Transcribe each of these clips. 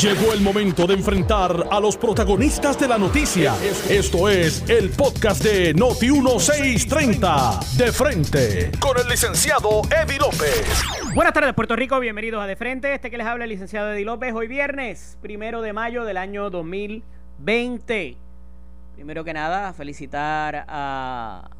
Llegó el momento de enfrentar a los protagonistas de la noticia. Esto es el podcast de Noti 1630. De frente con el licenciado Eddie López. Buenas tardes, Puerto Rico. Bienvenidos a De Frente. Este que les habla el licenciado Eddie López. Hoy viernes, primero de mayo del año 2020. Primero que nada, felicitar a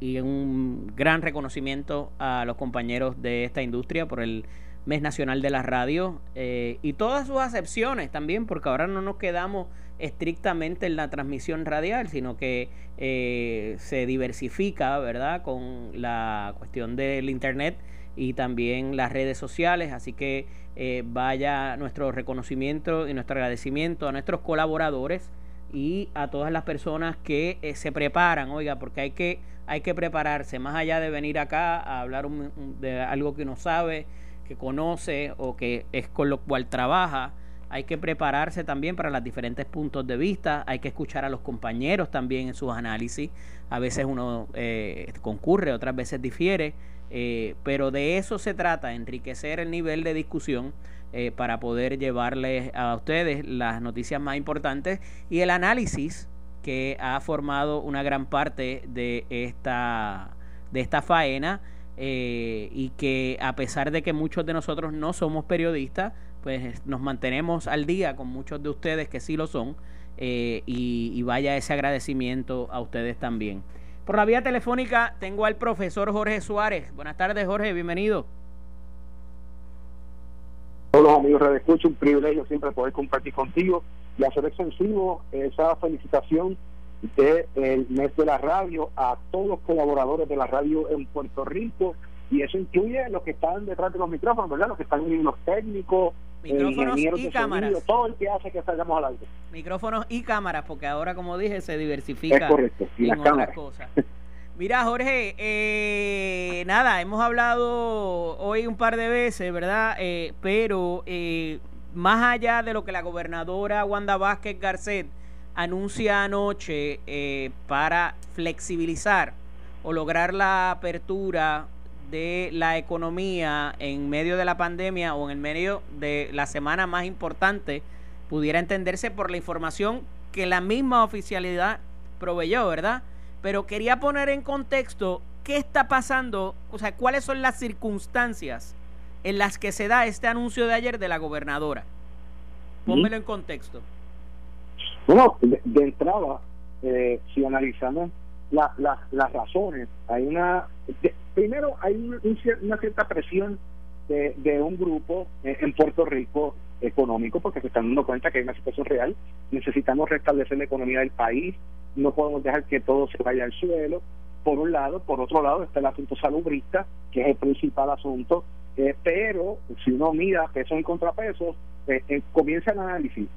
y un gran reconocimiento a los compañeros de esta industria por el mes nacional de la radio eh, y todas sus acepciones también, porque ahora no nos quedamos estrictamente en la transmisión radial, sino que eh, se diversifica, ¿verdad?, con la cuestión del Internet y también las redes sociales, así que eh, vaya nuestro reconocimiento y nuestro agradecimiento a nuestros colaboradores y a todas las personas que se preparan, oiga, porque hay que, hay que prepararse, más allá de venir acá a hablar de algo que uno sabe, que conoce o que es con lo cual trabaja. Hay que prepararse también para los diferentes puntos de vista, hay que escuchar a los compañeros también en sus análisis. A veces uno eh, concurre, otras veces difiere, eh, pero de eso se trata, enriquecer el nivel de discusión eh, para poder llevarles a ustedes las noticias más importantes y el análisis que ha formado una gran parte de esta, de esta faena eh, y que a pesar de que muchos de nosotros no somos periodistas, pues nos mantenemos al día con muchos de ustedes que sí lo son eh, y, vaya ese agradecimiento a ustedes también. Por la vía telefónica tengo al profesor Jorge Suárez. Buenas tardes Jorge, bienvenido. Todos amigos de Escucha, un privilegio siempre poder compartir contigo y hacer extensivo esa felicitación del mes de la radio a todos los colaboradores de la radio en Puerto Rico y eso incluye los que están detrás de los micrófonos, ¿verdad? Los que están en los técnicos, micrófonos y cámaras. todo el que hace que salgamos al aire. Micrófonos y cámaras, porque ahora, como dije, se diversifica correcto, en otras cosas. Mira, Jorge, eh, nada, hemos hablado hoy un par de veces, ¿verdad? Eh, pero eh, más allá de lo que la gobernadora Wanda Vázquez Garcet anuncia anoche eh, para flexibilizar o lograr la apertura de la economía en medio de la pandemia o en el medio de la semana más importante pudiera entenderse por la información que la misma oficialidad proveyó, ¿verdad? Pero quería poner en contexto qué está pasando, o sea, cuáles son las circunstancias en las que se da este anuncio de ayer de la gobernadora. Pónmelo en contexto. Bueno, de, entrada, eh, si analizamos las razones, hay una. primero, hay una cierta presión de, de un grupo en Puerto Rico económico, porque se están dando cuenta que hay una situación real. Necesitamos restablecer la economía del país, no podemos dejar que todo se vaya al suelo. Por un lado, por otro lado está el asunto salubrista, que es el principal asunto, eh, pero si uno mira pesos y contrapesos, eh, eh, comienza el análisis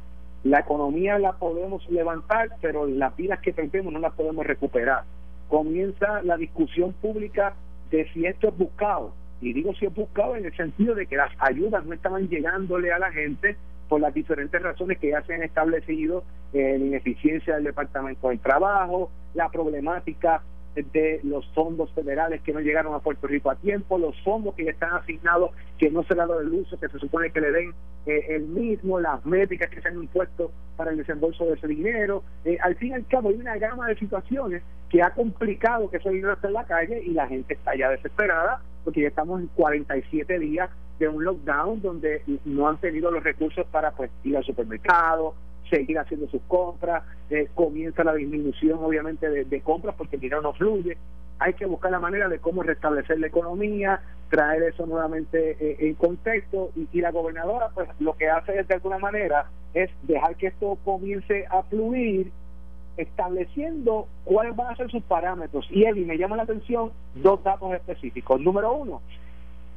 la economía la podemos levantar, pero las vidas que perdemos no las podemos recuperar. Comienza la discusión pública de si esto es buscado. Y digo si es buscado en el sentido de que las ayudas no estaban llegándole a la gente por las diferentes razones que ya se han establecido, eh, la ineficiencia del Departamento del Trabajo, la problemática de los fondos federales que no llegaron a Puerto Rico a tiempo, los fondos que ya están asignados que no se le ha dado el uso que se supone que le den eh, el mismo, las métricas que se han impuesto para el desembolso de ese dinero. Eh, al fin y al cabo hay una gama de situaciones que ha complicado que ese dinero esté en la calle y la gente está ya desesperada porque ya estamos en 47 días de un lockdown donde no han tenido los recursos para pues ir al supermercado, seguir haciendo sus compras, eh, comienza la disminución obviamente de, compras porque el dinero no fluye, hay que buscar la manera de cómo restablecer la economía, traer eso nuevamente eh, en contexto. Y, la gobernadora pues lo que hace de alguna manera es dejar que esto comience a fluir estableciendo cuáles van a ser sus parámetros. Y Eddie me llama la atención dos datos específicos. Número uno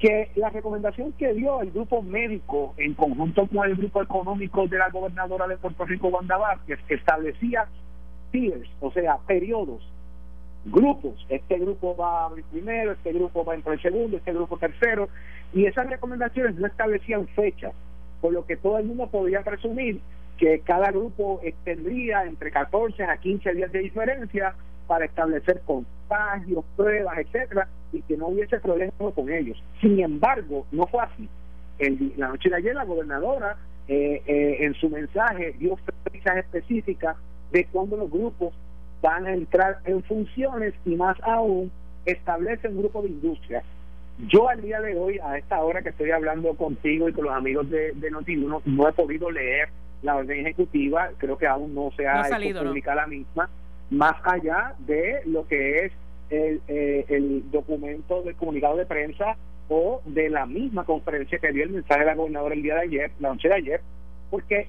que la recomendación que dio el grupo médico en conjunto con el grupo económico de la gobernadora de Puerto Rico, Wanda Vázquez, establecía tiers, o sea, periodos, grupos. Este grupo va a abrir primero, este grupo va a entrar segundo, este grupo tercero, y esas recomendaciones no establecían fechas, por lo que todo el mundo podía presumir que cada grupo tendría entre 14 a 15 días de diferencia para establecer contagios, pruebas, etcétera, y que no hubiese problemas con ellos. Sin embargo, no fue así. El, la noche de ayer la gobernadora eh, eh, en su mensaje dio fechas específicas de cuándo los grupos van a entrar en funciones y más aún establece un grupo de industria. Yo al día de hoy, a esta hora que estoy hablando contigo y con los amigos de, de Noti1, no he podido leer la orden ejecutiva, creo que aún no se ha publicado la misma, más allá de lo que es el, eh, el documento del comunicado de prensa o de la misma conferencia que dio el mensaje de la gobernadora el día de ayer, la noche de ayer, porque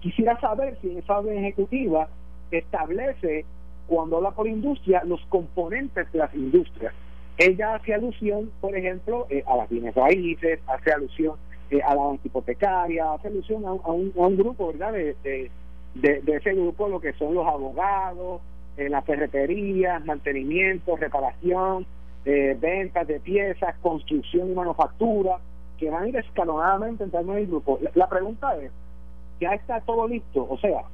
quisiera saber si esa orden ejecutiva establece, cuando habla por industria, los componentes de las industrias. Ella hace alusión, por ejemplo, eh, a las bienes raíces, hace alusión eh, a la hipotecaria, hace alusión a, un, a un, grupo, ¿verdad?, de, de, ese grupo, lo que son los abogados, en las ferreterías, mantenimiento, reparación, eh, ventas de piezas, construcción y manufactura, que van a ir escalonadamente en el grupo. La, pregunta es, ¿ya está todo listo? O sea,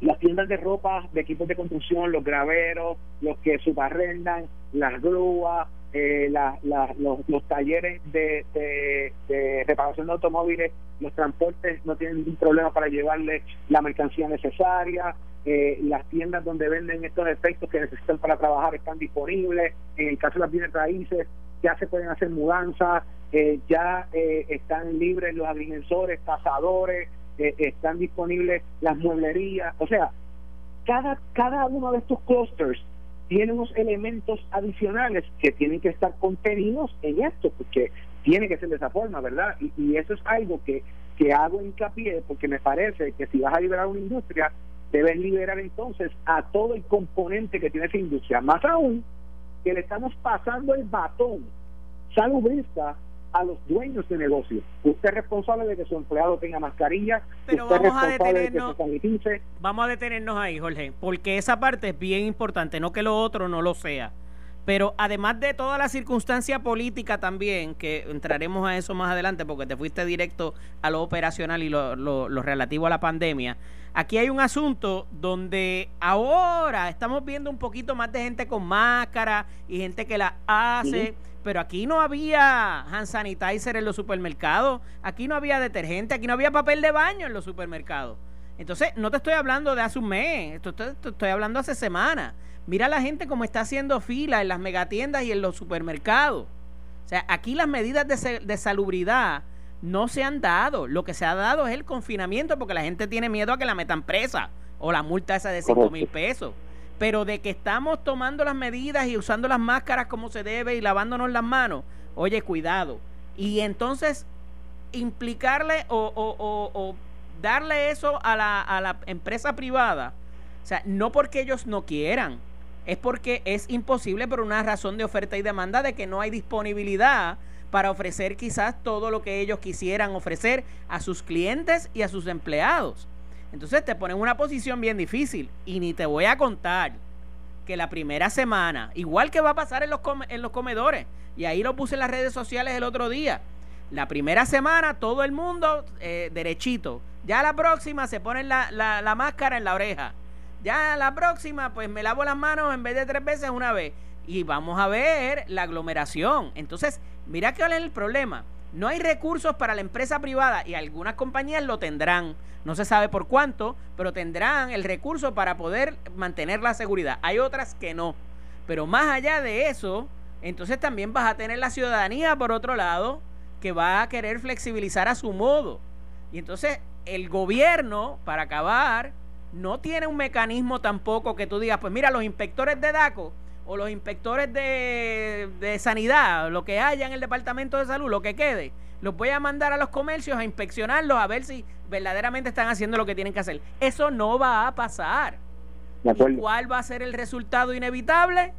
las tiendas de ropa, de equipos de construcción, los graveros, los que subarrendan, las grúas, eh, los, los, talleres de, de, reparación de automóviles, los transportes no tienen ningún problema para llevarle la mercancía necesaria, eh, las tiendas donde venden estos efectos que necesitan para trabajar están disponibles, en el caso de las bienes raíces ya se pueden hacer mudanzas, eh, ya eh, están libres los agrimensores, cazadores, están disponibles las mueblerías, o sea, cada, cada uno de estos clusters tiene unos elementos adicionales que tienen que estar contenidos en esto, porque tiene que ser de esa forma, ¿verdad? Y, y eso es algo que, que hago hincapié, porque me parece que si vas a liberar una industria, debes liberar entonces a todo el componente que tiene esa industria. Más aún, que le estamos pasando el batón salubrista a los dueños de negocios. Usted es responsable de que su empleado tenga mascarilla. Pero vamos a detenernos. vamos a detenernos ahí, Jorge, porque esa parte es bien importante, no que lo otro no lo sea. Pero además de toda la circunstancia política también, que entraremos a eso más adelante porque te fuiste directo a lo operacional y lo, lo, lo relativo a la pandemia, aquí hay un asunto donde ahora estamos viendo un poquito más de gente con máscara y gente que la hace. Pero aquí no había hand sanitizer en los supermercados, aquí no había detergente, aquí no había papel de baño en los supermercados. Entonces, no te estoy hablando de hace un mes, esto, estoy hablando hace semanas. Mira la gente como está haciendo fila en las megatiendas y en los supermercados. O sea, aquí las medidas de, salubridad no se han dado. Lo que se ha dado es el confinamiento porque la gente tiene miedo a que la metan presa o la multa esa de 5 mil pesos. Pero de que estamos tomando las medidas y usando las máscaras como se debe y lavándonos las manos, oye, cuidado. Y entonces implicarle o, o darle eso a la, a la empresa privada, o sea, no porque ellos no quieran, es porque es imposible por una razón de oferta y demanda de que no hay disponibilidad para ofrecer quizás todo lo que ellos quisieran ofrecer a sus clientes y a sus empleados. Entonces te ponen en una posición bien difícil y ni te voy a contar que la primera semana, igual que va a pasar en los, comedores, y ahí lo puse en las redes sociales el otro día, la primera semana todo el mundo eh, derechito, ya la próxima se ponen la máscara en la oreja ya la próxima, pues me lavo las manos en vez de tres veces una vez. Y vamos a ver la aglomeración. Entonces, mira cuál es el problema. No hay recursos para la empresa privada y algunas compañías lo tendrán. No se sabe por cuánto, pero tendrán el recurso para poder mantener la seguridad. Hay otras que no. Pero más allá de eso, entonces también vas a tener la ciudadanía por otro lado que va a querer flexibilizar a su modo. Y entonces el gobierno, para acabar, no tiene un mecanismo tampoco que tú digas, pues mira, los inspectores de DACO o los inspectores de, de sanidad, lo que haya en el departamento de salud, lo que quede, los voy a mandar a los comercios a inspeccionarlos a ver si verdaderamente están haciendo lo que tienen que hacer. Eso no va a pasar. ¿Cuál va a ser el resultado inevitable?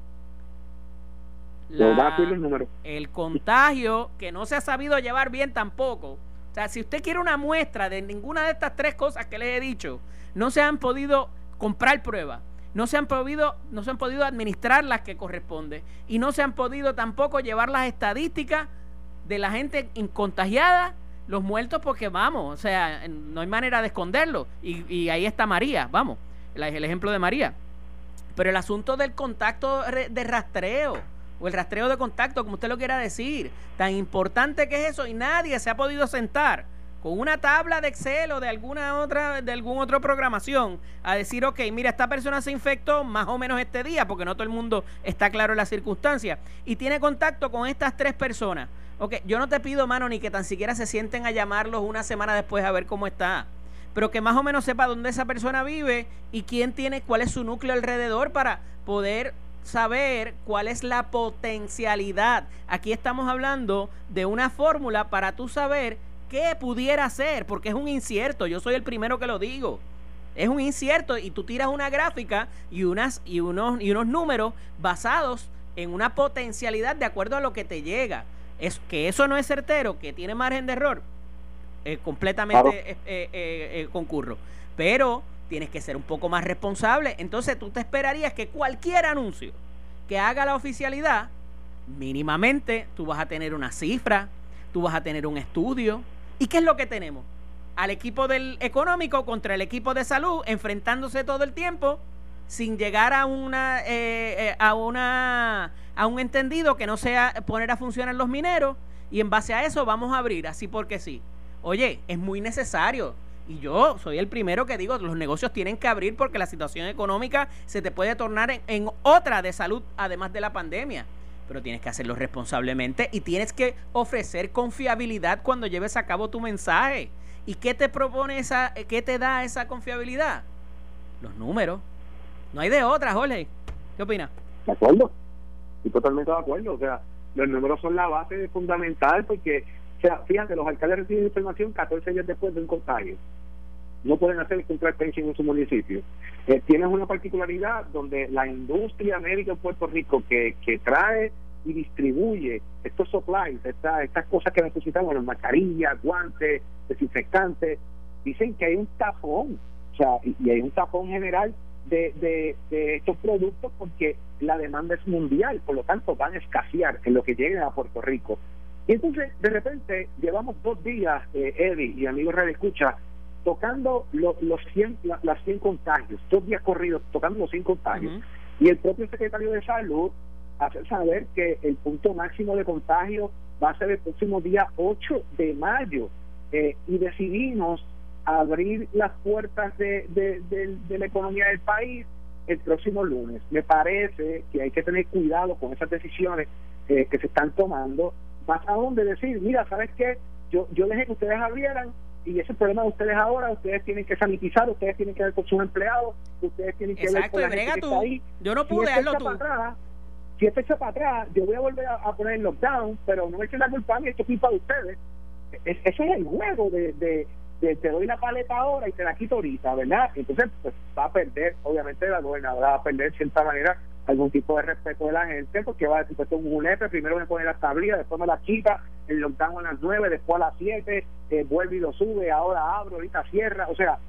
el contagio que no se ha sabido llevar bien tampoco. O sea, si usted quiere una muestra de ninguna de estas tres cosas que les he dicho, no se han podido comprar pruebas, no se han podido, no se han podido administrar las que corresponde y no se han podido tampoco llevar las estadísticas de la gente contagiada, los muertos, porque vamos, o sea, no hay manera de esconderlo. Y, ahí está María, vamos, el ejemplo de María. Pero el asunto del contacto de rastreo, o el rastreo de contacto, como usted lo quiera decir, tan importante que es eso, y nadie se ha podido sentar con una tabla de Excel o de alguna otra, de algún otro programación, a decir, ok, mira, esta persona se infectó más o menos este día, porque no todo el mundo está claro en las circunstancias, y tiene contacto con estas tres personas. Ok, yo no te pido, mano, ni que tan siquiera se sienten a llamarlos una semana después a ver cómo está. Pero que más o menos sepa dónde esa persona vive y quién tiene, cuál es su núcleo alrededor para poder saber cuál es la potencialidad. Aquí estamos hablando de una fórmula para tú saber qué pudiera ser, porque es un incierto. Yo soy el primero que lo digo. Es un incierto y tú tiras una gráfica y, unas, y, unos, y unos números basados en una potencialidad de acuerdo a lo que te llega es que eso no es certero, que tiene margen de error, eh, completamente eh, eh, concurro. Pero tienes que ser un poco más responsable. Entonces tú te esperarías que cualquier anuncio que haga la oficialidad, mínimamente tú vas a tener una cifra, tú vas a tener un estudio. ¿Y qué es lo que tenemos? Al equipo del económico contra el equipo de salud enfrentándose todo el tiempo sin llegar a una a una a un entendido que no sea poner a funcionar los mineros y en base a eso vamos a abrir, así porque sí. Oye, es muy necesario. Y yo soy el primero que digo, los negocios tienen que abrir porque la situación económica se te puede tornar en, en otra de salud, además de la pandemia. Pero tienes que hacerlo responsablemente y tienes que ofrecer confiabilidad cuando lleves a cabo tu mensaje. ¿Y qué te propone esa, qué te da esa confiabilidad? Los números. No hay de otra, Jorge. ¿Qué opinas? De acuerdo. Estoy totalmente de acuerdo. O sea, los números son la base fundamental porque, o sea, fíjate, los alcaldes reciben información 14 días después de un contagio. No pueden hacer el en su municipio. Eh, tienes una particularidad donde la industria médica en Puerto Rico que, que trae y distribuye estos supplies, estas, estas cosas que necesitamos, las mascarillas, guantes, desinfectantes, dicen que hay un tapón, o sea, y hay un tapón general de, de, estos productos porque la demanda es mundial, por lo tanto van a escasear en lo que lleguen a Puerto Rico. Y entonces, de repente, llevamos dos días, eh, Eddie y amigos Radio Escucha, tocando los 100, las 100 contagios, dos días corridos tocando los 100 contagios. Y el propio secretario de Salud hace saber que el punto máximo de contagio va a ser el próximo día 8 de mayo. Eh, y decidimos abrir las puertas de, de, la economía del país el próximo lunes. Me parece que hay que tener cuidado con esas decisiones eh, que se están tomando, más aún de decir, mira, ¿sabes qué? Yo, yo dejé que ustedes abrieran y ese es el problema de ustedes ahora, ustedes tienen que sanitizar, ustedes tienen que ver con sus empleados, ustedes tienen que ver con la gente que ahí. Yo no pude si tú. Atrás, si esto echa para atrás, yo voy a volver a, poner el lockdown, pero no echen la culpa a mí, esto es culpa de ustedes. ese es el juego de, te doy la paleta ahora y te la quito ahorita, ¿verdad? Entonces, pues va a perder, obviamente la gobernadora va a perder de cierta manera algún tipo de respeto de la gente, porque va a decir, pues un julepe, primero me pone las tablillas, después me la quita, el lockdown a las nueve, después a las siete, eh, vuelve y lo sube, ahora abro, ahorita cierra, o sea,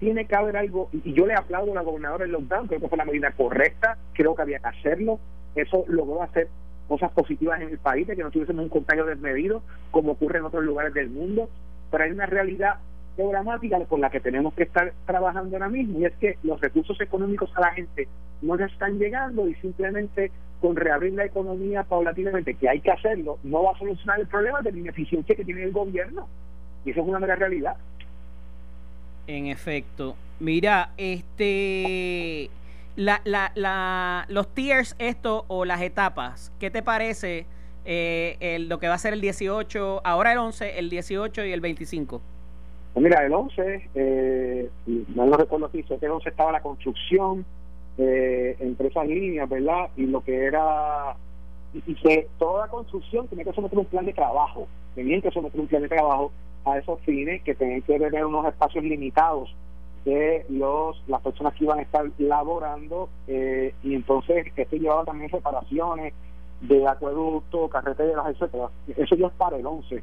tiene que haber algo, y yo le aplaudo a la gobernadora del lockdown, creo que fue la medida correcta, creo que había que hacerlo, eso logró hacer cosas positivas en el país, de que no tuviésemos un contagio desmedido, como ocurre en otros lugares del mundo, pero hay una realidad programática con la que tenemos que estar trabajando ahora mismo y es que los recursos económicos a la gente no le están llegando y simplemente con reabrir la economía paulatinamente, que hay que hacerlo, no va a solucionar el problema de la ineficiencia que tiene el gobierno. Y eso es una mera realidad. En efecto. Mira, este la, la, la, los tiers esto o las etapas, ¿qué te parece eh, el, lo que va a ser el 18, ahora el 11, el 18 y el 25? Pues mira, el 11, eh, no lo recuerdo aquí, sé que el 11 estaba la construcción eh, entre esas líneas, ¿verdad? Y lo que era, y, que toda construcción tenía que someter un plan de trabajo, tenían que someter un plan de trabajo a esos fines que tenían que tener unos espacios limitados de los las personas que iban a estar laborando eh, y entonces esto llevaba también reparaciones de acueducto, carreteras, etcétera. Eso ya es para el 11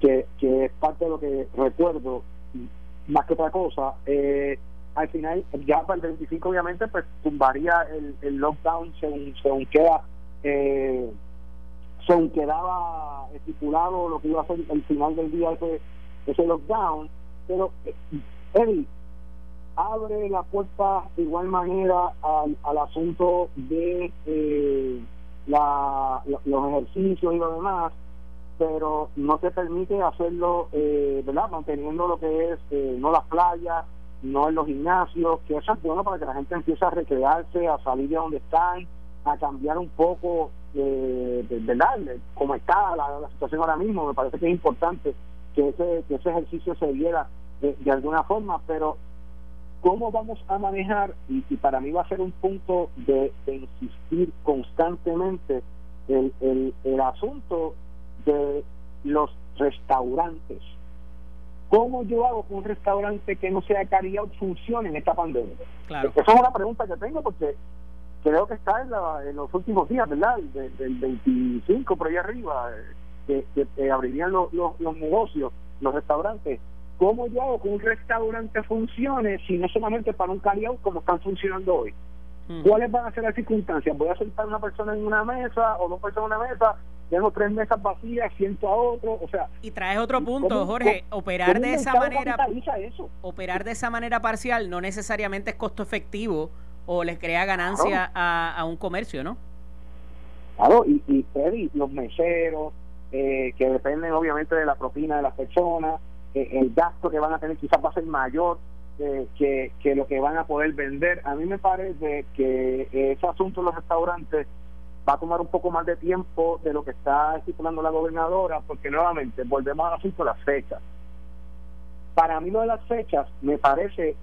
que, que es parte de lo que recuerdo, más que otra cosa. Eh, al final, ya para el 25, obviamente, pues tumbaría el, el lockdown según, según queda. Eh, según quedaba estipulado lo que iba a ser el final del día ese, ese lockdown, pero eh, Eddie abre la puerta de igual manera al, al asunto de eh, la, los ejercicios y lo demás, pero no te permite hacerlo, eh, ¿verdad? Manteniendo lo que es, eh, no las playas, no en los gimnasios, que eso es bueno para que la gente empiece a recrearse, a salir de donde están, a cambiar un poco, eh, ¿verdad? Como está la, situación ahora mismo, me parece que es importante que ese, que ese ejercicio se diera de, alguna forma, pero ¿cómo vamos a manejar? Y, para mí va a ser un punto de, insistir constantemente el, el, el asunto de los restaurantes. ¿Cómo yo hago que un restaurante que no sea carry-out funcione en esta pandemia? Claro. Esa es una pregunta que tengo porque creo que está en, los últimos días, ¿verdad? del 25 por ahí arriba, eh, que, abrirían los, los, negocios, los restaurantes. ¿Cómo yo hago que un restaurante funcione si no solamente para un carry-out como están funcionando hoy? ¿Cuáles van a ser las circunstancias? ¿Voy a sentar una persona en una mesa o dos personas en una mesa tengo tres mesas vacías, siento a otro, o sea... Y traes otro punto, Jorge, operar de esa manera... Operar de esa manera parcial no necesariamente es costo efectivo o les crea ganancia a, un comercio, ¿no? Claro, y, y los meseros, eh, que dependen obviamente de la propina de las personas, el gasto que van a tener quizás va a ser mayor que, lo que van a poder vender. A mí me parece que ese asunto de los restaurantes va a tomar un poco más de tiempo de lo que está estipulando la gobernadora, porque nuevamente volvemos al asunto de las fechas. Para mí lo de las fechas me parece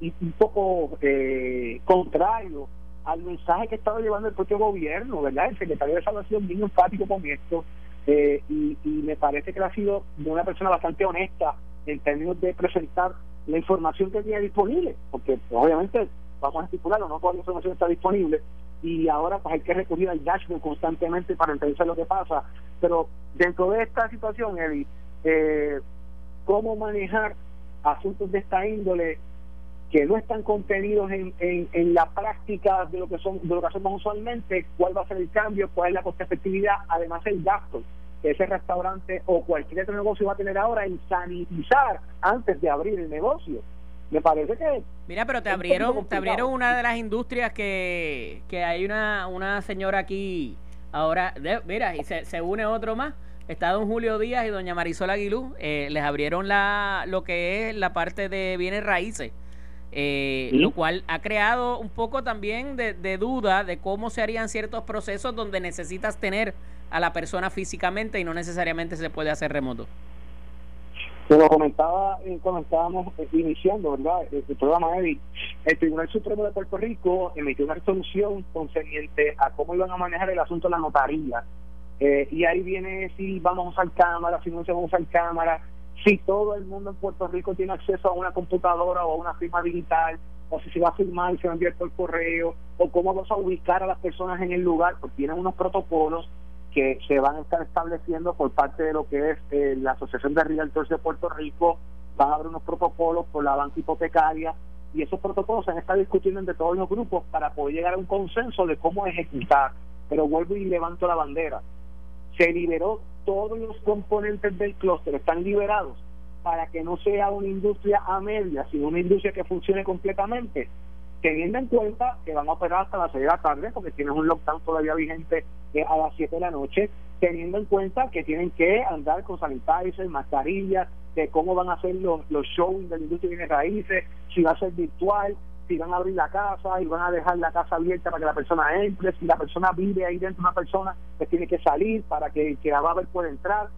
un poco eh, contrario al mensaje que estaba llevando el propio gobierno, ¿verdad? El secretario de Salud ha sido muy enfático con esto eh, y, me parece que ha sido una persona bastante honesta en términos de presentar la información que tiene disponible, porque obviamente vamos a estipularlo, no toda la información está disponible, y ahora pues hay que recurrir al dashboard constantemente para entender lo que pasa. Pero dentro de esta situación, Eddie, eh, ¿cómo manejar asuntos de esta índole que no están contenidos en, en, la práctica de lo que son de lo que hacemos usualmente? ¿Cuál va a ser el cambio? ¿Cuál es la coste efectividad? Además, el gasto que ese restaurante o cualquier otro negocio va a tener ahora en sanitizar antes de abrir el negocio me parece que mira pero te abrieron te abrieron una de las industrias que, que hay una una señora aquí ahora mira y se, se une otro más está don Julio Díaz y doña Marisol Aguilú eh, les abrieron la lo que es la parte de bienes raíces eh, lo cual ha creado un poco también de, de, duda de cómo se harían ciertos procesos donde necesitas tener a la persona físicamente y no necesariamente se puede hacer remoto. Como comentaba eh, cuando estábamos eh, iniciando ¿verdad? el, programa el Tribunal Supremo de Puerto Rico emitió una resolución concerniente a cómo iban a manejar el asunto de la notaría. Eh, y ahí viene si vamos a usar cámara, si no se va a usar cámara, si todo el mundo en Puerto Rico tiene acceso a una computadora o a una firma digital, o si se va a firmar y se va a enviar por correo, o cómo vamos a ubicar a las personas en el lugar, porque tienen unos protocolos que se van a estar estableciendo por parte de lo que es eh, la Asociación de Realtors de Puerto Rico, van a haber unos protocolos por la banca hipotecaria y esos protocolos se han estado discutiendo entre todos los grupos para poder llegar a un consenso de cómo ejecutar. Pero vuelvo y levanto la bandera. Se liberó todos los componentes del clúster, están liberados para que no sea una industria a media, sino una industria que funcione completamente teniendo en cuenta que van a operar hasta las 6 de la tarde porque tienen un lockdown todavía vigente eh, a las 7 de la noche, teniendo en cuenta que tienen que andar con sanitizers, mascarillas, de cómo van a hacer los, los shows de la industria de raíces, si va a ser virtual, si van a abrir la casa y van a dejar la casa abierta para que la persona entre, si la persona vive ahí dentro una persona, que tiene que salir para que, que la va a ver pueda entrar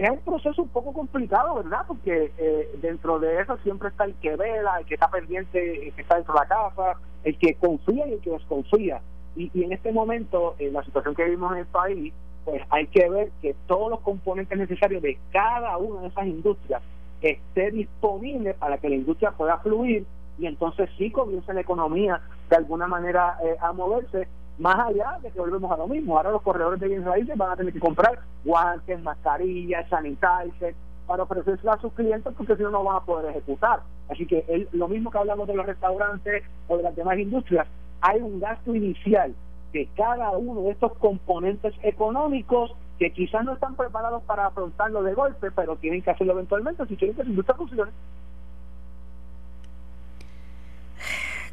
es un proceso un poco complicado, ¿verdad? Porque eh, dentro de eso siempre está el que vela, el que está pendiente, el que está dentro de la casa, el que confía y el que desconfía. Y, y en este momento, en la situación que vivimos en el país, pues hay que ver que todos los componentes necesarios de cada una de esas industrias esté disponible para que la industria pueda fluir y entonces sí comience la economía de alguna manera eh, a moverse más allá de que volvemos a lo mismo. Ahora los corredores de bienes raíces van a tener que comprar guantes, mascarillas, sanitizers para ofrecerse a sus clientes porque si no, no van a poder ejecutar. Así que lo mismo que hablamos de los restaurantes o de las demás industrias, hay un gasto inicial de cada uno de estos componentes económicos que quizás no están preparados para afrontarlo de golpe, pero tienen que hacerlo eventualmente si quieren que su industria funcione.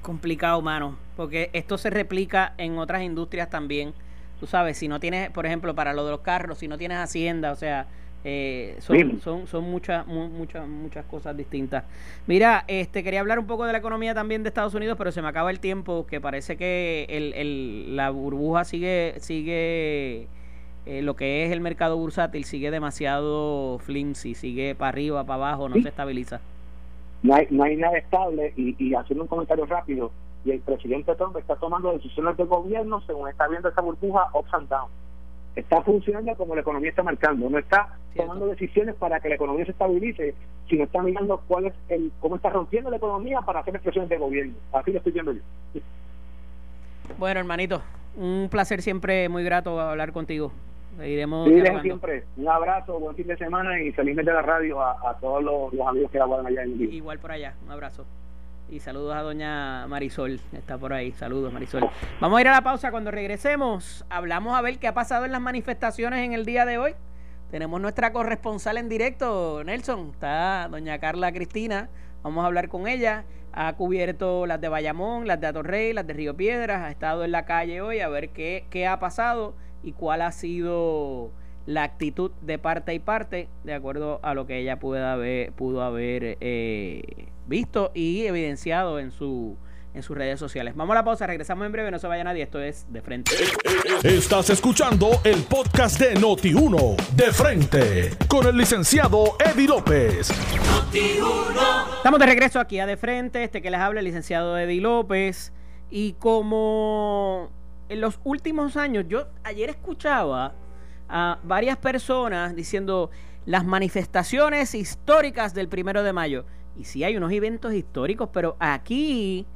Complicado, mano, porque esto se replica en otras industrias también. tú sabes, si no tienes, por ejemplo, para lo de los carros, si no tienes hacienda, o sea, eh, son, son, son muchas, muchas, muchas cosas distintas. Mira, este quería hablar un poco de la economía también de Estados Unidos, pero se me acaba el tiempo, que parece que el, el, la burbuja sigue, sigue eh, lo que es el mercado bursátil sigue demasiado flimsy, sigue para arriba, para abajo, no se estabiliza. No hay, no hay nada estable y, y haciendo un comentario rápido, y el presidente Trump está tomando decisiones de gobierno según está viendo esa burbuja ups and down está funcionando como la economía está marcando, no está tomando decisiones para que la economía se estabilice, sino está mirando cuál es el, cómo está rompiendo la economía para hacer expresiones de gobierno. Así lo estoy viendo yo. Bueno, hermanito, un placer siempre, muy grato hablar contigo. Iremos siempre. Un abrazo, buen fin de semana y feliz de la radio a, todos los, amigos que aguardan allá en el Igual por allá, un abrazo. Y saludos a doña Marisol, está por ahí. Saludos, Marisol. Vamos a ir a la pausa. Cuando regresemos, hablamos a ver qué ha pasado en las manifestaciones en el día de hoy. Tenemos nuestra corresponsal en directo, Nelson. Está doña Carla Cristina. Vamos a hablar con ella. Ha cubierto las de Bayamón, las de Atorrey, las de Río Piedras. Ha estado en la calle hoy a ver qué, qué ha pasado y cuál ha sido la actitud de parte y parte, de acuerdo a lo que ella pueda haber, pudo haber eh, visto y evidenciado en su en sus redes sociales. Vamos a la pausa, regresamos en breve, no se vaya nadie, esto es De Frente. Estás escuchando el podcast de Noti1, De Frente, con el licenciado Eddie López. Estamos de regreso aquí a De Frente, este que les habla el licenciado Eddie López, y como en los últimos años, yo ayer escuchaba a varias personas diciendo las manifestaciones históricas del primero de mayo. Y sí hay unos eventos históricos, pero aquí,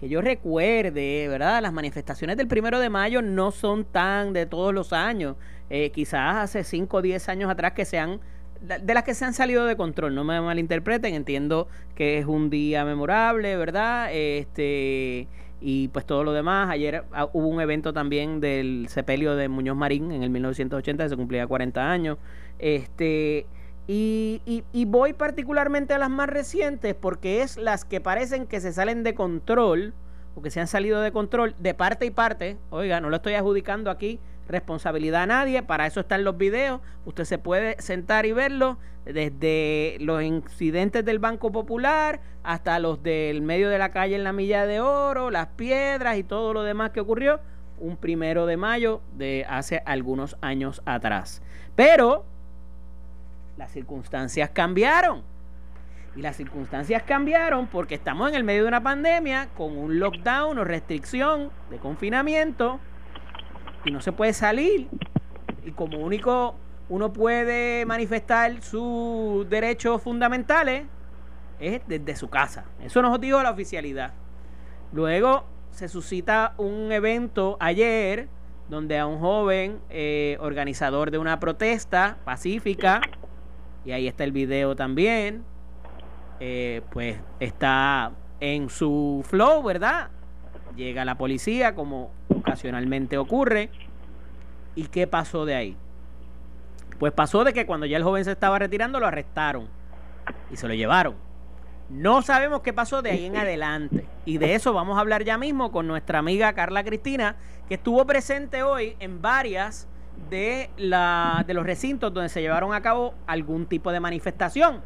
que yo recuerde, ¿verdad? Las manifestaciones del primero de mayo no son tan de todos los años. Eh, quizás hace 5 o 10 años atrás que sean de las que se han salido de control, no me malinterpreten, entiendo que es un día memorable, ¿verdad? Este y pues todo lo demás. Ayer ah, hubo un evento también del sepelio de Muñoz Marín en el 1980, se cumplía 40 años. Este y, y, voy particularmente a las más recientes porque es las que parecen que se salen de control o que se han salido de control de parte y parte. Oiga, no lo estoy adjudicando aquí responsabilidad a nadie, para eso están los videos, usted se puede sentar y verlo desde los incidentes del Banco Popular hasta los del medio de la calle en la Milla de Oro, las piedras y todo lo demás que ocurrió un primero de mayo de hace algunos años atrás. Pero las circunstancias cambiaron. Y las circunstancias cambiaron porque estamos en el medio de una pandemia con un lockdown o restricción de confinamiento y no se puede salir. Y como único uno puede manifestar sus derechos fundamentales es desde su casa. Eso nos dijo la oficialidad. Luego se suscita un evento ayer donde a un joven eh, organizador de una protesta pacífica y ahí está el video también, eh, pues está en su flow, ¿verdad? Llega la policía, como ocasionalmente ocurre. ¿Y qué pasó de ahí? Pues pasó de que cuando ya el joven se estaba retirando, lo arrestaron y se lo llevaron. No sabemos qué pasó de ahí en adelante. Y de eso vamos a hablar ya mismo con nuestra amiga Carla Cristina, que estuvo presente hoy en varias de, la, de los recintos donde se llevaron a cabo algún tipo de manifestación.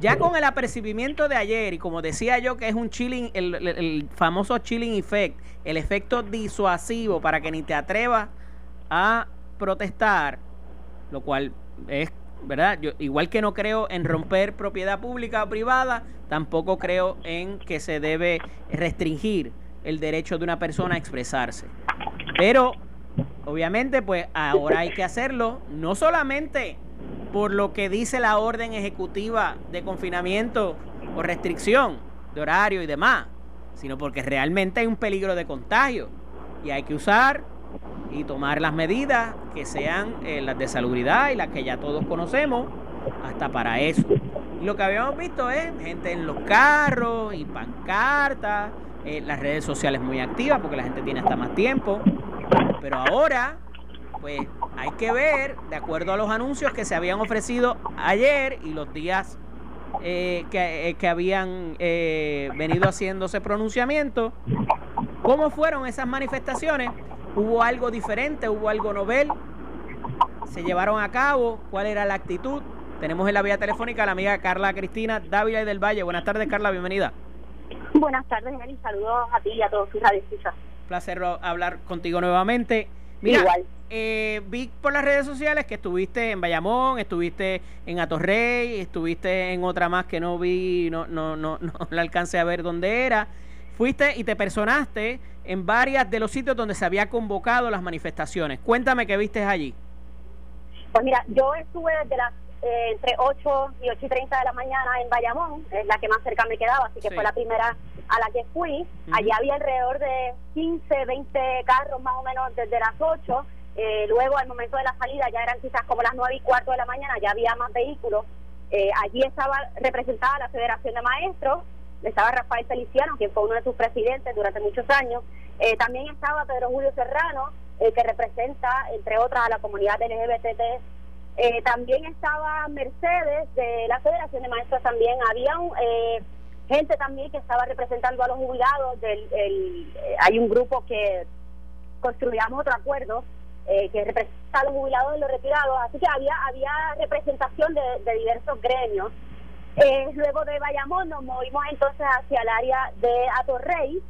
Ya con el apercibimiento de ayer, y como decía yo que es un chilling, el, famoso chilling effect, el efecto disuasivo para que ni te atrevas a protestar, lo cual es, ¿verdad? Yo, igual que no creo en romper propiedad pública o privada, tampoco creo en que se debe restringir el derecho de una persona a expresarse. Pero Obviamente, pues ahora hay que hacerlo, no solamente por lo que dice la orden ejecutiva de confinamiento o restricción de horario y demás, sino porque realmente hay un peligro de contagio y hay que usar y tomar las medidas que sean eh, las de salubridad y las que ya todos conocemos hasta para eso. Y lo que habíamos visto es gente en los carros y pancartas, eh, las redes sociales muy activas porque la gente tiene hasta más tiempo. Pero ahora, pues hay que ver, de acuerdo a los anuncios que se habían ofrecido ayer y los días eh, que, eh, que, habían eh, venido haciéndose pronunciamiento, cómo fueron esas manifestaciones, ¿Hubo algo diferente? ¿Hubo algo novel? ¿Se llevaron a cabo? ¿Cuál era la actitud? Tenemos en la vía telefónica a la amiga Carla Cristina Dávila y del Valle. Buenas tardes, Carla, bienvenida. Buenas tardes, Eli. Saludos a ti y a todos sus radioescuchas. Placer hablar contigo nuevamente. Mira, Igual. Eh, vi por las redes sociales que estuviste en Bayamón, estuviste en Atorrey, estuviste en otra más que no vi, no, no, no, no la alcancé a ver dónde era. Fuiste y te personaste en varias de los sitios donde se había convocado las manifestaciones. Cuéntame qué viste allí. Pues mira, yo estuve desde las eh, entre 8 y 8 y 30 de la mañana en Bayamón, es la que más cerca me quedaba, así que fue la primera a la que fui. Allí había alrededor de 15, 20 carros más o menos desde las 8. Eh, luego, al momento de la salida, ya eran quizás como las 9 y cuarto de la mañana, ya había más vehículos. Eh, allí estaba representada la Federación de Maestros, estaba Rafael Feliciano, quien fue uno de sus presidentes durante muchos años. también estaba Pedro Julio Serrano, que representa, entre otras, a la comunidad LGBT eh, también estaba Mercedes de la Federación de Maestros también. Había eh, gente también que estaba representando a los jubilados. Del, eh, hay un grupo que construíamos otro acuerdo que representa a los jubilados y los retirados. Así que había había representación de, diversos gremios. luego de Bayamón nos movimos entonces hacia el área de Atorrey.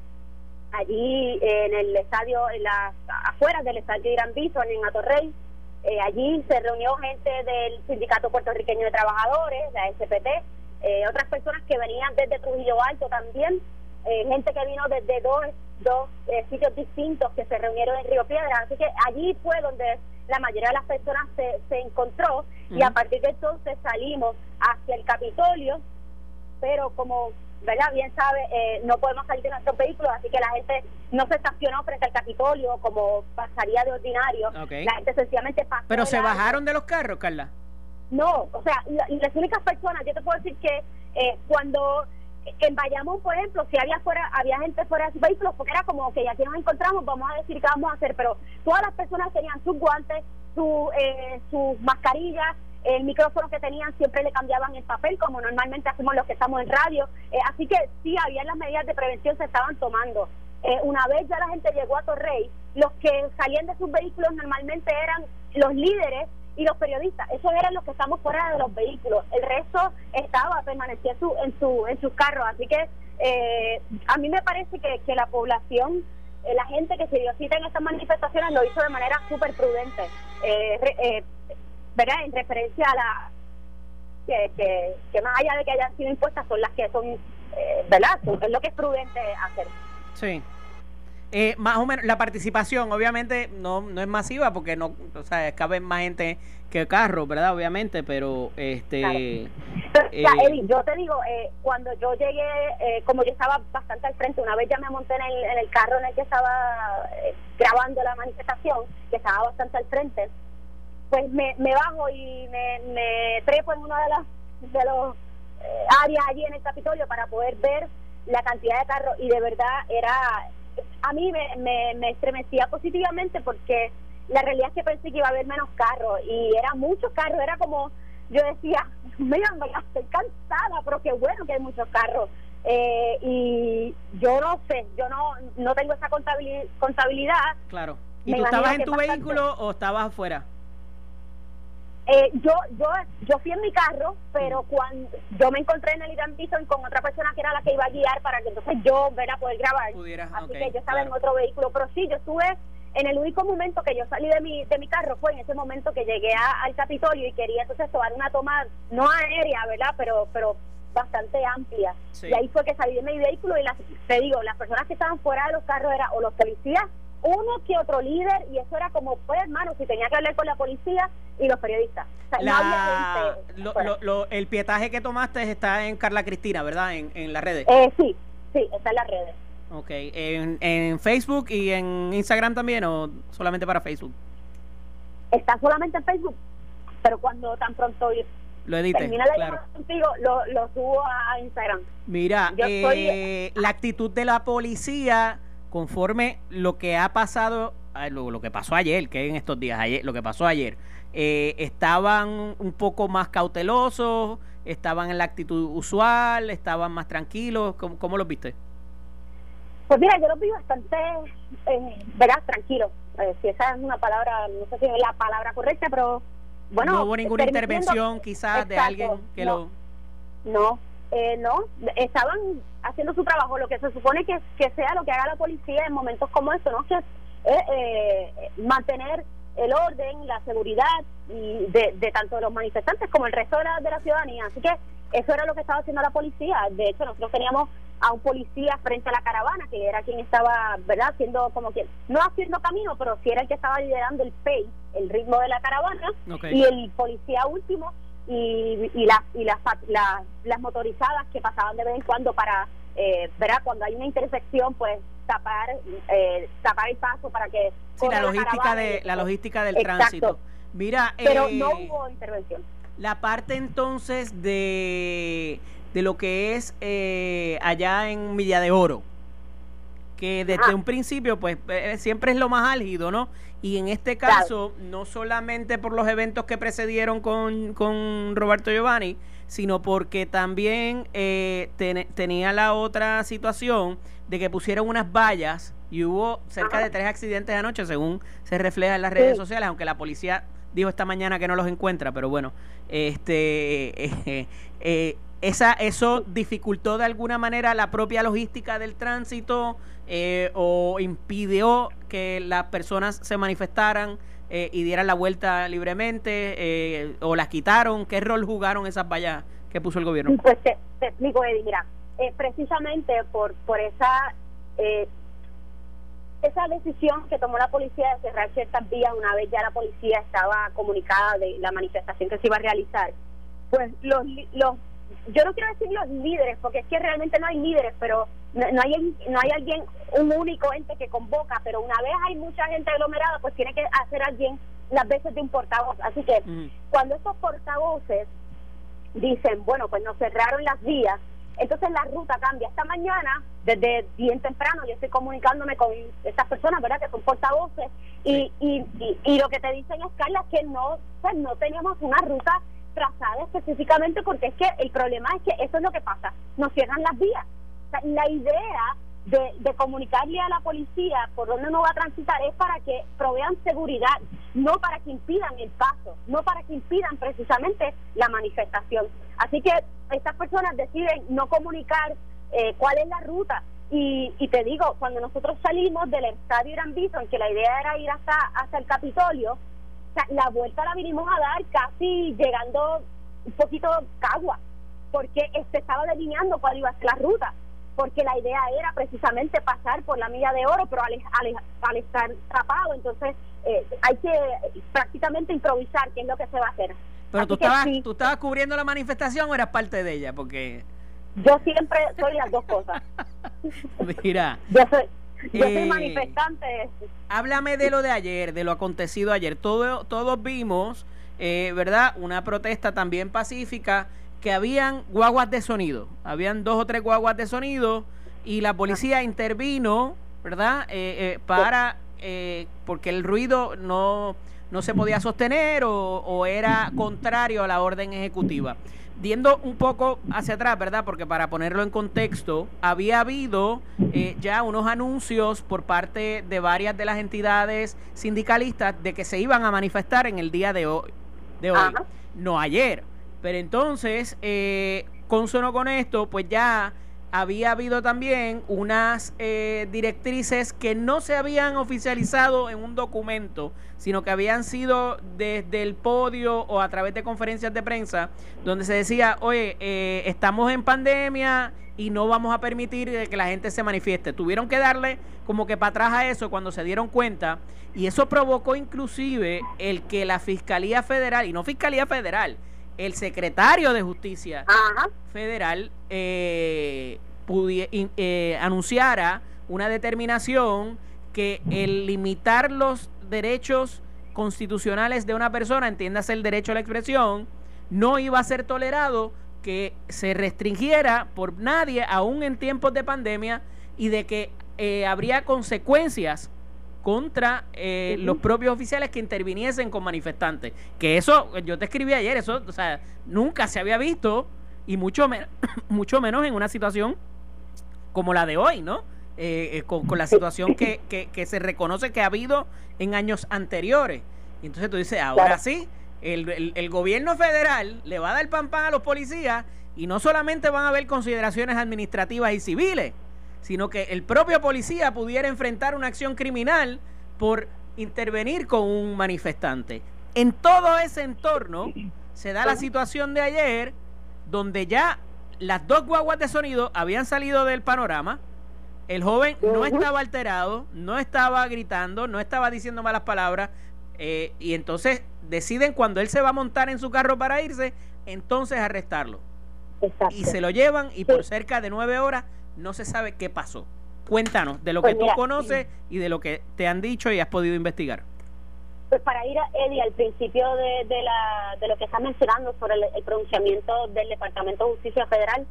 Allí en el estadio, en las afueras del estadio Irán Bison en Atorrey eh, allí se reunió gente del Sindicato Puertorriqueño de Trabajadores, la SPT, eh, otras personas que venían desde Trujillo Alto también, eh, gente que vino desde dos, dos sitios distintos que se reunieron en Río Piedra. Así que allí fue donde la mayoría de las personas se, se encontró y a partir de entonces salimos hacia el Capitolio, pero como ¿verdad? Bien sabe, eh, no podemos salir de nuestros vehículos, así que la gente no se estacionó frente al Capitolio como pasaría de ordinario. La gente sencillamente pasó. ¿Pero se bajaron de los carros, Carla? No, o sea, las únicas personas, yo te puedo decir que eh, cuando en Bayamón, por ejemplo, si había fuera, había gente fuera de sus vehículos, porque era como que aquí nos encontramos, vamos a decir qué vamos a hacer, pero todas las personas tenían sus guantes, su, eh, sus mascarillas, el micrófono que tenían siempre le cambiaban el papel, como normalmente hacemos los que estamos en radio. Eh, así que sí, había las medidas de prevención se estaban tomando. Eh, una vez ya la gente llegó a Torrey, los que salían de sus vehículos normalmente eran los líderes y los periodistas. Esos eran los que estamos fuera de los vehículos. El resto estaba, permanecía su, en, su, en sus carros. Así que eh, a mí me parece que, que la población la gente que se dio cita en estas manifestaciones lo hizo de manera súper prudente. Eh, ¿verdad? En referencia a la que, que, más allá de que hayan sido impuestas son las que son, eh, ¿verdad? Es lo que es prudente hacer. Sí. Eh, más o menos, la participación obviamente no, no es masiva porque no, o sea, cabe más gente que carro, ¿verdad? Obviamente, pero este... Eh, yo te digo, eh, cuando yo llegué, eh, como yo estaba bastante al frente, una vez ya me monté en el, en el carro en el que estaba grabando la manifestación, que estaba bastante al frente, pues me, me bajo y me, me trepo en una de las de los eh, áreas allí en el Capitolio para poder ver la cantidad de carros y de verdad era a mí me, me, estremecía positivamente porque la realidad es que pensé que iba a haber menos carros y era muchos carros, era como yo decía, mira, estoy cansada, pero qué bueno que hay muchos carros. Eh, y yo no sé, yo no no tengo esa contabilidad. Claro. ¿Y tú estabas en tu vehículo o estabas afuera? Eh, yo, yo, yo fui en mi carro, pero cuando yo me encontré en el Irán Bison con otra persona que era la que iba a guiar para que entonces yo a poder grabar. Así que yo estaba en otro vehículo. Pero sí, yo estuve en el único momento que yo salí de mi, de mi carro fue en ese momento que llegué al Capitolio y quería entonces tomar una toma, no aérea, ¿verdad? Pero, pero bastante amplia. Y ahí fue que salí de mi vehículo y las, te digo, las personas que estaban fuera de los carros eran o los policías uno que otro líder y eso era como, pues hermano, si tenía que hablar con la policía y los periodistas. el pietaje que tomaste está en Carla Cristina, ¿verdad? En, en las redes. Eh, sí, sí, está en las redes. Ok, ¿En, ¿En Facebook y en Instagram también o solamente para Facebook? Está solamente en Facebook, pero cuando tan pronto lo edite, termina la claro. contigo, lo, lo subo a Instagram. Mira, eh, la actitud de la policía conforme lo que ha pasado, lo, que pasó ayer, que en estos días, ayer, lo que pasó ayer, eh, estaban un poco más cautelosos, estaban en la actitud usual, estaban más tranquilos, ¿cómo, cómo los viste? Pues mira, yo lo vi bastante, eh, ¿verdad? Tranquilo. Eh, si esa es una palabra, no sé si es la palabra correcta, pero bueno. No hubo ninguna intervención quizás de alguien que lo... No, eh, no, estaban haciendo su trabajo, lo que se supone que, que sea lo que haga la policía en momentos como estos, ¿no? Que es eh, mantener el orden, la seguridad y de, de tanto los manifestantes como el resto de la, de la ciudadanía. Así que eso era lo que estaba haciendo la policía. De hecho, nosotros teníamos a un policía frente a la caravana, que era quien estaba, ¿verdad?, haciendo como que, no haciendo camino, pero sí era el que estaba liderando el pace, el ritmo de la caravana, y el policía último, y, y, las y las, las motorizadas que pasaban de vez en cuando para, eh, ¿verdad?, cuando hay una intersección, pues tapar eh, tapar el paso para que sí, la logística de la logística del tránsito. Mira pero no eh, hubo intervención. la parte entonces de de lo que es eh, allá en Milla de Oro, que desde un principio pues eh, siempre es lo más álgido, ¿no? Y en este caso, no solamente por los eventos que precedieron con, con Roberto Giovanni, sino porque también eh, tenía la otra situación de que pusieron unas vallas y hubo cerca de tres accidentes anoche, según se refleja en las redes sociales, aunque la policía dijo esta mañana que no los encuentra, pero bueno, este eh, esa, ¿Eso dificultó de alguna manera la propia logística del tránsito eh, o impidió que las personas se manifestaran eh, y dieran la vuelta libremente eh, o las quitaron? ¿Qué rol jugaron esas vallas que puso el gobierno? Pues te, explico, Eddie. Mira, precisamente por, por esa esa decisión que tomó la policía de cerrar ciertas vías una vez ya la policía estaba comunicada de la manifestación que se iba a realizar, pues los, los yo no quiero decir los líderes, porque es que realmente no hay líderes, pero no, hay no hay alguien, un único ente que convoca, pero una vez hay mucha gente aglomerada, pues tiene que hacer alguien las veces de un portavoz. Así que cuando estos portavoces dicen, bueno, pues nos cerraron las vías, entonces la ruta cambia. Esta mañana, desde bien temprano, yo estoy comunicándome con estas personas, ¿verdad?, que son portavoces, y, y, y, lo que te dicen es, Carla, que no, pues no teníamos una ruta específicamente porque es que el problema es que eso es lo que pasa, nos cierran las vías. la idea de, de, comunicarle a la policía por dónde no va a transitar es para que provean seguridad, no para que impidan el paso, no para que impidan precisamente la manifestación. Así que estas personas deciden no comunicar eh, cuál es la ruta. Y, y te digo, cuando nosotros salimos del estadio Irán Bison, que la idea era ir hasta, hasta el Capitolio, la vuelta la vinimos a dar casi llegando un poquito cagua, porque se estaba delineando cuál iba a ser la ruta, porque la idea era precisamente pasar por la milla de oro, pero al, al, estar tapado, entonces eh, hay que prácticamente improvisar qué es lo que se va a hacer. Pero tú estabas, tú estabas cubriendo la manifestación o eras parte de ella, porque... Yo siempre soy las dos cosas. Mira. Yo soy, yo soy eh, manifestante. Háblame de lo de ayer, de lo acontecido ayer. Todo, todos vimos, eh, ¿verdad? Una protesta también pacífica, que habían guaguas de sonido. Habían dos o tres guaguas de sonido y la policía intervino, ¿verdad? Eh, para, porque el ruido no, no se podía sostener o, o era contrario a la orden ejecutiva viendo un poco hacia atrás, ¿verdad? Porque para ponerlo en contexto, había habido eh, ya unos anuncios por parte de varias de las entidades sindicalistas de que se iban a manifestar en el día de hoy, de hoy no ayer. Pero entonces, eh, consono con esto, pues ya había habido también unas eh, directrices que no se habían oficializado en un documento, sino que habían sido desde el podio o a través de conferencias de prensa, donde se decía, oye, eh, estamos en pandemia y no vamos a permitir que la gente se manifieste. Tuvieron que darle como que para atrás a eso cuando se dieron cuenta, y eso provocó inclusive el que la Fiscalía Federal, y no Fiscalía Federal, el secretario de Justicia Federal eh, eh, anunciara una determinación que el limitar los derechos constitucionales de una persona, entiéndase el derecho a la expresión, no iba a ser tolerado que se restringiera por nadie, aún en tiempos de pandemia, y de que eh, habría consecuencias contra eh, los propios oficiales que interviniesen con manifestantes. Que eso, yo te escribí ayer, eso, o sea, nunca se había visto y mucho, mucho menos en una situación como la de hoy, ¿no? eh, con, la situación que, que, se reconoce que ha habido en años anteriores. Y entonces tú dices, ahora sí, el, el, gobierno federal le va a dar pan pan a los policías y no solamente van a haber consideraciones administrativas y civiles, sino que el propio policía pudiera enfrentar una acción criminal por intervenir con un manifestante. En todo ese entorno se da la situación de ayer donde ya las dos guaguas de sonido habían salido del panorama. El joven no estaba alterado, no estaba gritando, no estaba diciendo malas palabras. Eh, y entonces deciden cuando él se va a montar en su carro para irse, entonces arrestarlo. Y se lo llevan y por cerca de nueve horas no se sabe qué pasó. Cuéntanos de lo que pues tú conoces y de lo que te han dicho y has podido investigar. Pues para ir a Eddie al principio de, de, la, de lo que está mencionando sobre el, pronunciamiento del Departamento de Justicia Federal,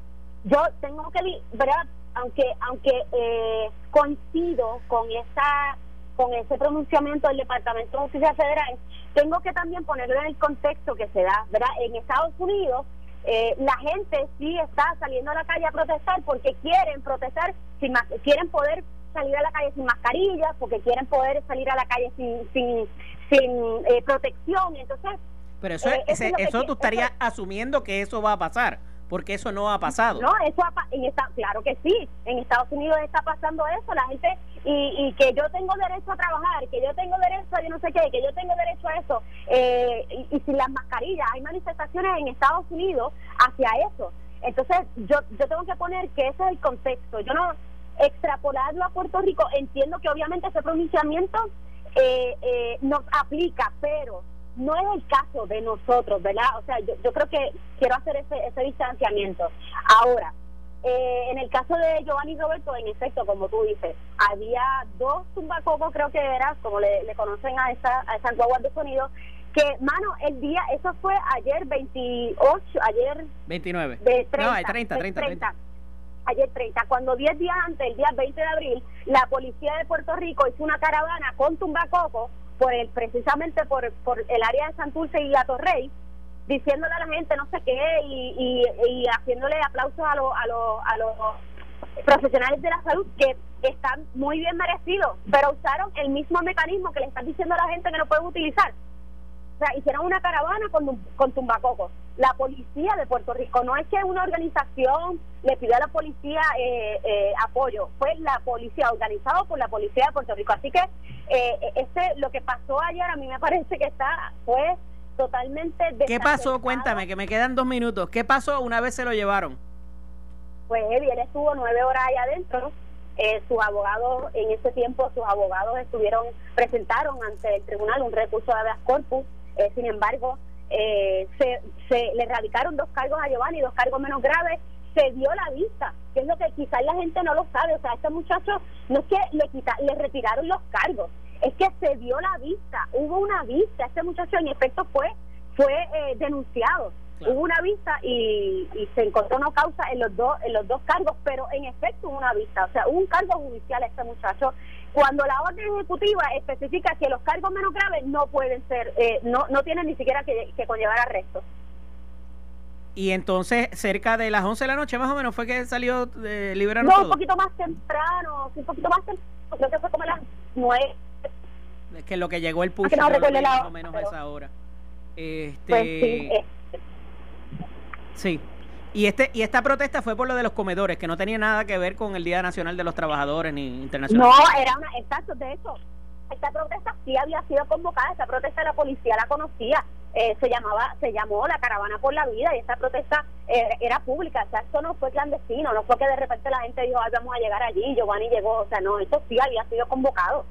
yo tengo que, ¿verdad? Aunque, aunque eh, coincido con esa con ese pronunciamiento del Departamento de Justicia Federal, tengo que también ponerlo en el contexto que se da, ¿verdad? En Estados Unidos eh, la gente sí está saliendo a la calle a protestar porque quieren protestar, sin quieren poder salir a la calle sin mascarillas, porque quieren poder salir a la calle sin, sin, sin eh, protección. Entonces, pero eso, eh, eso, tú estarías asumiendo que eso va a pasar, porque eso no ha pasado. No, eso en esta, claro que sí. En Estados Unidos está pasando eso. La gente y, y que yo tengo derecho a trabajar, que yo tengo derecho a yo no sé qué, que yo tengo derecho a eso. Eh, y, sin las mascarillas, hay manifestaciones en Estados Unidos hacia eso. Entonces, yo, yo tengo que poner que ese es el contexto. Yo no extrapolarlo a Puerto Rico. Entiendo que obviamente ese pronunciamiento eh, eh, nos aplica, pero no es el caso de nosotros, ¿verdad? O sea, yo, yo creo que quiero hacer ese, ese distanciamiento. Ahora, eh, en el caso de Giovanni Roberto, en efecto, como tú dices, había dos tumbacocos, creo que era, como le, conocen a esa, a esas guaguas de sonido, que, mano, el día, eso fue ayer 28, ayer... 29. De 30, no, 30, 30, 30, Ayer 30, cuando 10 días antes, el día 20 de abril, la policía de Puerto Rico hizo una caravana con tumbacoco por el, precisamente por, por el área de Santurce y la Torrey, diciéndole a la gente no sé qué y, y, haciéndole aplausos a, los a, los a los profesionales de la salud que están muy bien merecidos, pero usaron el mismo mecanismo que le están diciendo a la gente que no pueden utilizar. O sea, hicieron una caravana con, con tumbacocos. La policía de Puerto Rico, no es que una organización le pidió a la policía eh, eh, apoyo, fue la policía, organizado por la policía de Puerto Rico. Así que eh, este, lo que pasó ayer a mí me parece que está fue totalmente ¿Qué pasó? Cuéntame, que me quedan dos minutos. ¿Qué pasó una vez se lo llevaron? Pues él, estuvo nueve horas allá adentro. Eh, sus abogados, en ese tiempo, sus abogados estuvieron, presentaron ante el tribunal un recurso de habeas corpus. Eh, sin embargo, eh, se, se le radicaron dos cargos a Giovanni, dos cargos menos graves. Se dio la vista, que es lo que quizás la gente no lo sabe. O sea, este muchacho no es que le, quita, le retiraron los cargos, es que se dio la vista, hubo una vista, este muchacho en efecto fue fue eh, denunciado, hubo una vista y, se encontró una causa en los dos en los dos cargos, pero en efecto hubo una vista, o sea, hubo un cargo judicial a este muchacho. Cuando la orden ejecutiva especifica que los cargos menos graves no pueden ser, eh, no no tienen ni siquiera que, conllevar arresto. Y entonces, cerca de las 11 de la noche, más o menos, fue que salió eh, liberando. No, un poquito más temprano, un poquito más temprano, creo que fue como las 9 es que lo que llegó el push más o menos a esa hora. Este, pues sí, sí. Y este y esta protesta fue por lo de los comedores, que no tenía nada que ver con el Día Nacional de los Trabajadores ni internacional. No, era una, exacto, de hecho, esta protesta sí había sido convocada, esta protesta la policía la conocía, eh, se llamaba, se llamó la Caravana por la Vida y esta protesta eh, era pública, o sea, esto no fue clandestino, no fue que de repente la gente dijo, Ay, vamos a llegar allí, Giovanni llegó, o sea, no, esto sí había sido convocado.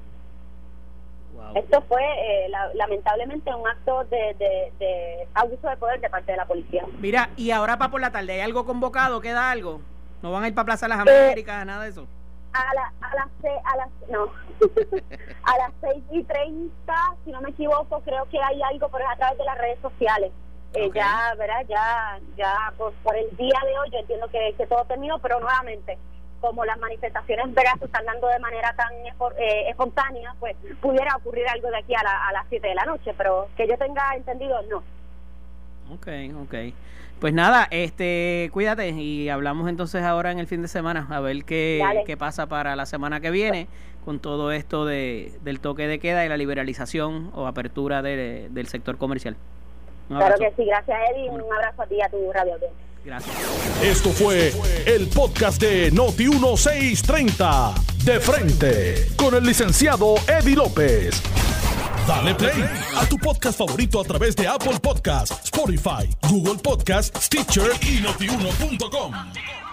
Esto fue eh, lamentablemente un acto de, de, abuso de poder de parte de la policía. Mira, y ahora para por la tarde, ¿hay algo convocado? ¿Queda algo? ¿No van a ir para Plaza las eh, Américas, nada de eso? A, la, a las a las no a las seis y treinta si no me equivoco creo que hay algo pero es a través de las redes sociales eh, ya verdad ya ya pues, por el día de hoy yo entiendo que, que todo terminó pero nuevamente como las manifestaciones veras se están dando de manera tan eh, espontánea, pues pudiera ocurrir algo de aquí a, las 7 de la noche, pero que yo tenga entendido, no. Ok, ok. Pues nada, este, cuídate y hablamos entonces ahora en el fin de semana a ver qué, qué pasa para la semana que viene con todo esto de, del toque de queda y la liberalización o apertura del sector comercial. Claro que sí, gracias Eddie, un abrazo a ti y a tu radio. Esto fue el podcast de Noti 1630 de frente con el licenciado Eddie López. Dale play a tu podcast favorito a través de Apple Podcasts, Spotify, Google Podcasts, Stitcher y notiuno.com.